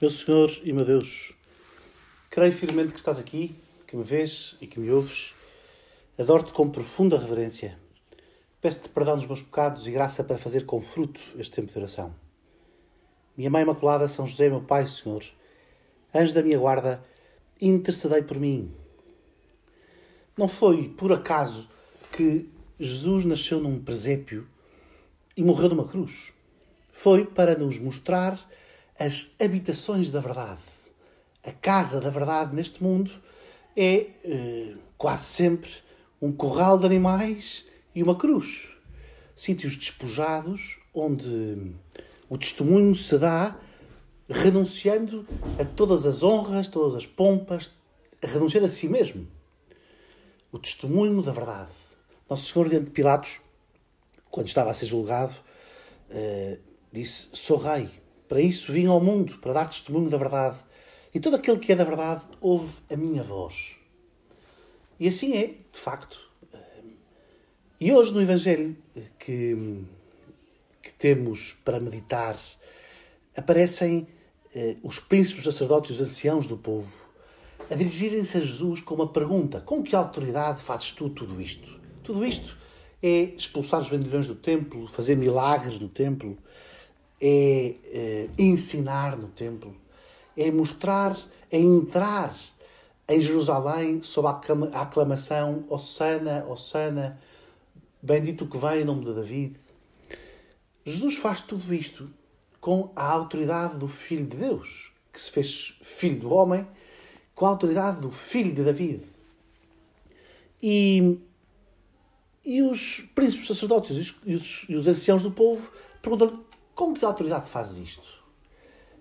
Meu Senhor e meu Deus, creio firmemente que estás aqui, que me vês e que me ouves. Adoro-te com profunda reverência. Peço-te perdão dos meus pecados e graça para fazer com fruto este tempo de oração. Minha Mãe Imaculada, São José, meu Pai, Senhor, anjo da minha guarda, intercedei por mim. Não foi por acaso que Jesus nasceu num presépio e morreu numa cruz. Foi para nos mostrar as habitações da verdade. A casa da verdade neste mundo é eh, quase sempre um corral de animais e uma cruz. Sítios despojados onde o testemunho se dá renunciando a todas as honras, todas as pompas, renunciando a si mesmo. O testemunho da verdade. Nosso Senhor, diante de Pilatos, quando estava a ser julgado, eh, disse: Sou rei. Para isso vim ao mundo, para dar testemunho da verdade. E todo aquele que é da verdade ouve a minha voz. E assim é, de facto. E hoje no Evangelho que, que temos para meditar, aparecem eh, os príncipes, os sacerdotes e os anciãos do povo a dirigirem-se a Jesus com uma pergunta: Com que autoridade fazes tu tudo isto? Tudo isto é expulsar os vendilhões do templo, fazer milagres no templo, é, é ensinar no templo, é mostrar, é entrar em Jerusalém sob a aclamação Osana, Osana, bendito que vem em nome de David. Jesus faz tudo isto com a autoridade do Filho de Deus, que se fez filho do homem, com a autoridade do Filho de David. E e os príncipes sacerdotes e os, e os, os anciãos do povo perguntam-lhe com que autoridade fazes isto?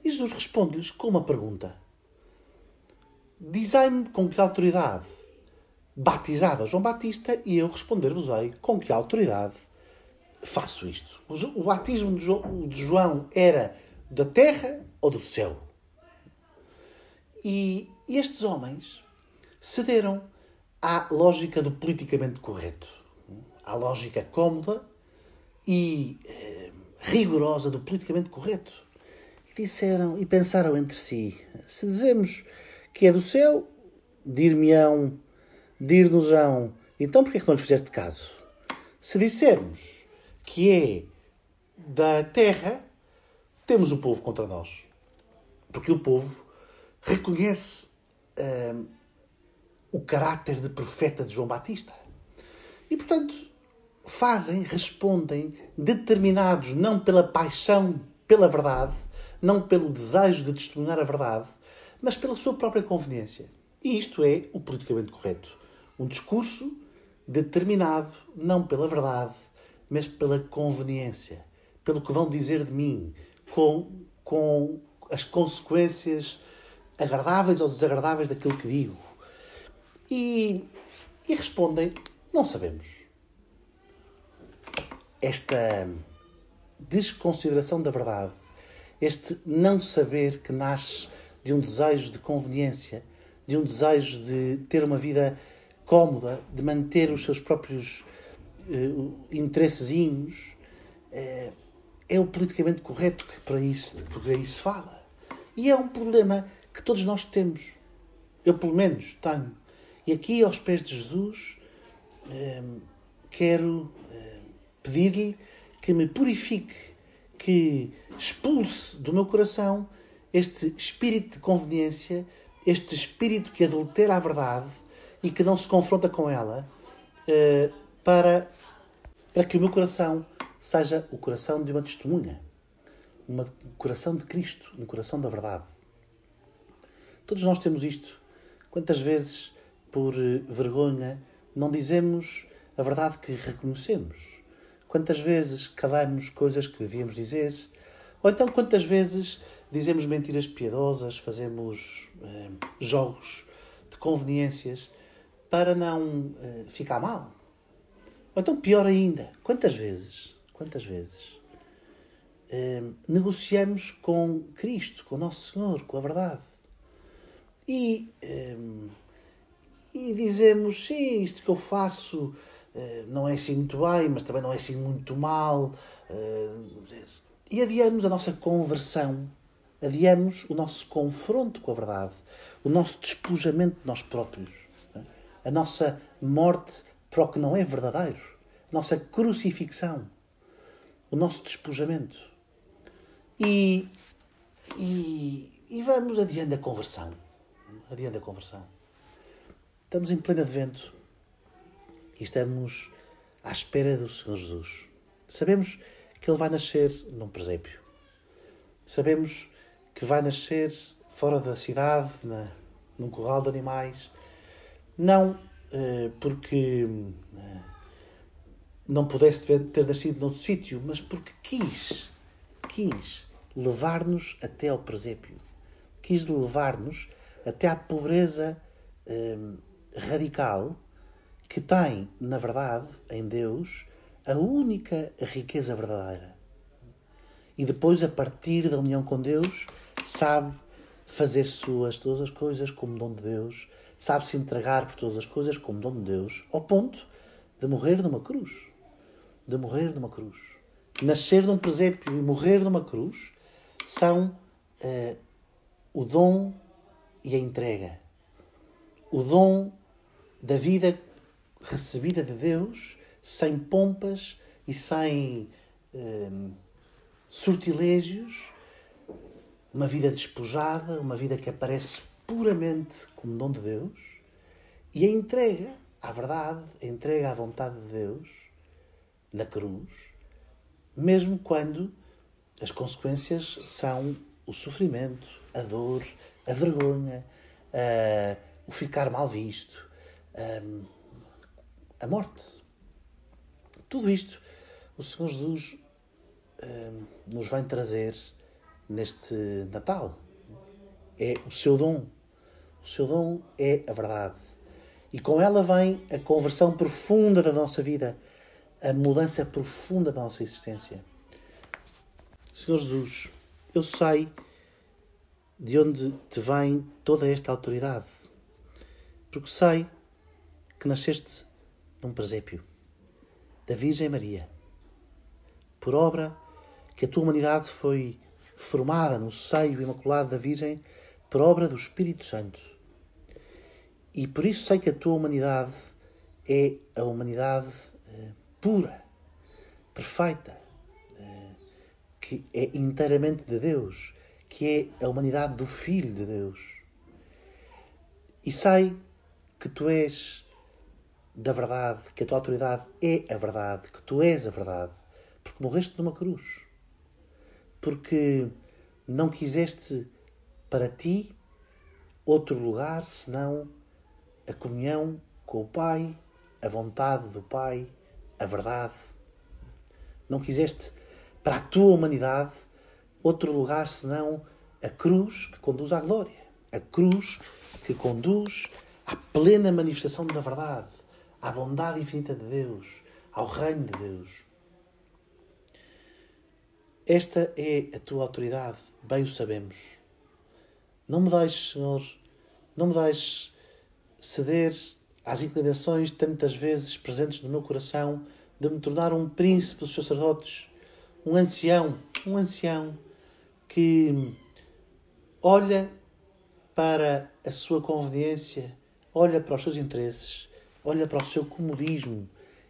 E Jesus responde-lhes com uma pergunta. Dizei-me com que autoridade batizava João Batista e eu responder-vos-ei com que autoridade faço isto. O batismo de João era da terra ou do céu? E estes homens cederam à lógica do politicamente correto à lógica cómoda e eh, rigorosa do politicamente correto. E disseram e pensaram entre si: se dizemos que é do céu, dir-me-ão, dir-nos-ão, então porquê é que não lhes fizeste caso? Se dissermos que é da terra, temos o povo contra nós. Porque o povo reconhece eh, o caráter de profeta de João Batista. E, portanto, fazem, respondem, determinados não pela paixão pela verdade, não pelo desejo de testemunhar a verdade, mas pela sua própria conveniência. E isto é o politicamente correto. Um discurso determinado não pela verdade, mas pela conveniência, pelo que vão dizer de mim, com, com as consequências agradáveis ou desagradáveis daquilo que digo. E, e respondem: não sabemos esta desconsideração da verdade, este não saber que nasce de um desejo de conveniência, de um desejo de ter uma vida cómoda, de manter os seus próprios uh, interessezinhos, uh, é o politicamente correto que para isso, que para isso fala. E é um problema que todos nós temos. Eu, pelo menos, tenho. E aqui, aos pés de Jesus, uh, quero pedir-lhe que me purifique, que expulse do meu coração este espírito de conveniência, este espírito que adultera a verdade e que não se confronta com ela, eh, para, para que o meu coração seja o coração de uma testemunha, um coração de Cristo, um coração da verdade. Todos nós temos isto. Quantas vezes, por vergonha, não dizemos a verdade que reconhecemos? Quantas vezes calamos coisas que devíamos dizer? Ou então quantas vezes dizemos mentiras piedosas, fazemos eh, jogos de conveniências para não eh, ficar mal? Ou então pior ainda, quantas vezes, quantas vezes eh, negociamos com Cristo, com o Nosso Senhor, com a verdade? E, e dizemos, sim, isto que eu faço eh, não é assim muito bem, mas também não é assim muito mal. Eh, e adiamos a nossa conversão adiamos o nosso confronto com a verdade, o nosso despojamento de nós próprios, a nossa morte para o que não é verdadeiro, a nossa crucifixão, o nosso despojamento. E, e, e vamos adiante a conversão. Adiante a conversão. Estamos em pleno advento e estamos à espera do Senhor Jesus. Sabemos que Ele vai nascer num presépio. Sabemos que vai nascer fora da cidade, na, num corral de animais. Não eh, porque eh, não pudesse ter nascido noutro sítio, mas porque quis, quis levar-nos até ao presépio. Quis levar-nos até à pobreza eh, radical que tem, na verdade, em Deus, a única riqueza verdadeira. E depois, a partir da união com Deus, sabe fazer suas todas as coisas como dom de Deus, sabe se entregar por todas as coisas como dom de Deus, ao ponto de morrer numa cruz. De morrer numa cruz. Nascer num presépio e morrer numa cruz são uh, o dom e a entrega. O dom da vida recebida de Deus sem pompas e sem um, sortilégios, uma vida despojada, uma vida que aparece puramente como dom de Deus e a entrega à verdade, a entrega à vontade de Deus na cruz, mesmo quando as consequências são o sofrimento, a dor, a vergonha, uh, o ficar mal visto, um, a morte. Tudo isto o Senhor Jesus um, nos vem trazer neste Natal. É o seu dom. O seu dom é a verdade. E com ela vem a conversão profunda da nossa vida, a mudança profunda da nossa existência. Senhor Jesus, eu sei de onde te vem toda esta autoridade, porque sei que nasceste num presépio da Virgem Maria, por obra que a tua humanidade foi formada no seio imaculado da Virgem, por obra do Espírito Santo. E por isso sei que a tua humanidade é a humanidade eh, pura, perfeita, eh, que é inteiramente de Deus, que é a humanidade do Filho de Deus. E sei que tu és da verdade, que a tua autoridade é a verdade, que tu és a verdade, porque morreste numa cruz. Porque não quiseste para ti outro lugar senão a comunhão com o Pai, a vontade do Pai, a verdade. Não quiseste para a tua humanidade outro lugar senão a cruz que conduz à glória, a cruz que conduz à plena manifestação da verdade à bondade infinita de Deus, ao reino de Deus. Esta é a tua autoridade, bem o sabemos. Não me deixes, Senhor, não me deixes ceder às inclinações tantas vezes presentes no meu coração de me tornar um príncipe dos sacerdotes, um ancião, um ancião que olha para a sua conveniência, olha para os seus interesses olha para o seu comodismo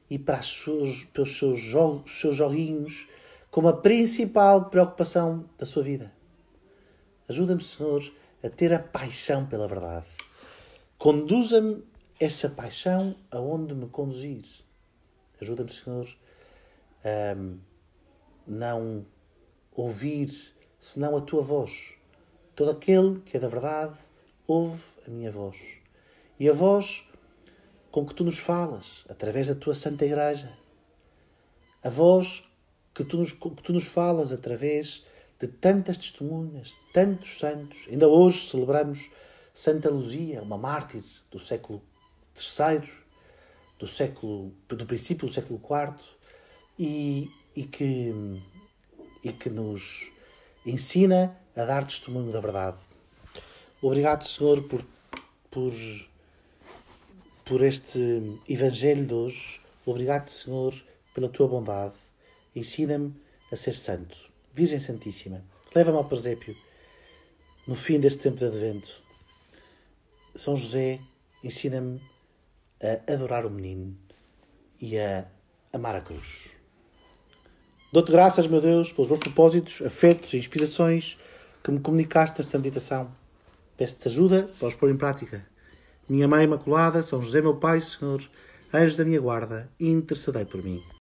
e para, os seus, jogos, seus joguinhos como a principal preocupação da sua vida. Ajuda-me, Senhor, a ter a paixão pela verdade. Conduza-me essa paixão aonde me conduzir. Ajuda-me, Senhor, a não ouvir senão a tua voz. Todo aquele que é da verdade ouve a minha voz. E a voz com que tu nos falas através da tua Santa Igreja. A voz que tu nos, que tu nos falas através de tantas testemunhas, tantos santos. Ainda hoje celebramos Santa Luzia, uma mártir do século III, do século do princípio do século IV, e, e, que, e que nos ensina a dar testemunho da verdade. Obrigado, Senhor, por, por por este Evangelho de hoje. Obrigado, Senhor, pela tua bondade. Ensina-me a ser santo. Virgem Santíssima, leva-me ao presépio no fim deste tempo de advento. São José ensina-me a adorar o menino e a amar a cruz. Dou-te graças, meu Deus, pelos bons propósitos, afetos e inspirações que me comunicaste nesta meditação. Peço-te ajuda para os pôr em prática. Minha Mãe Imaculada, São José, meu Pai, Senhor, anjo da minha guarda, intercedei por mim.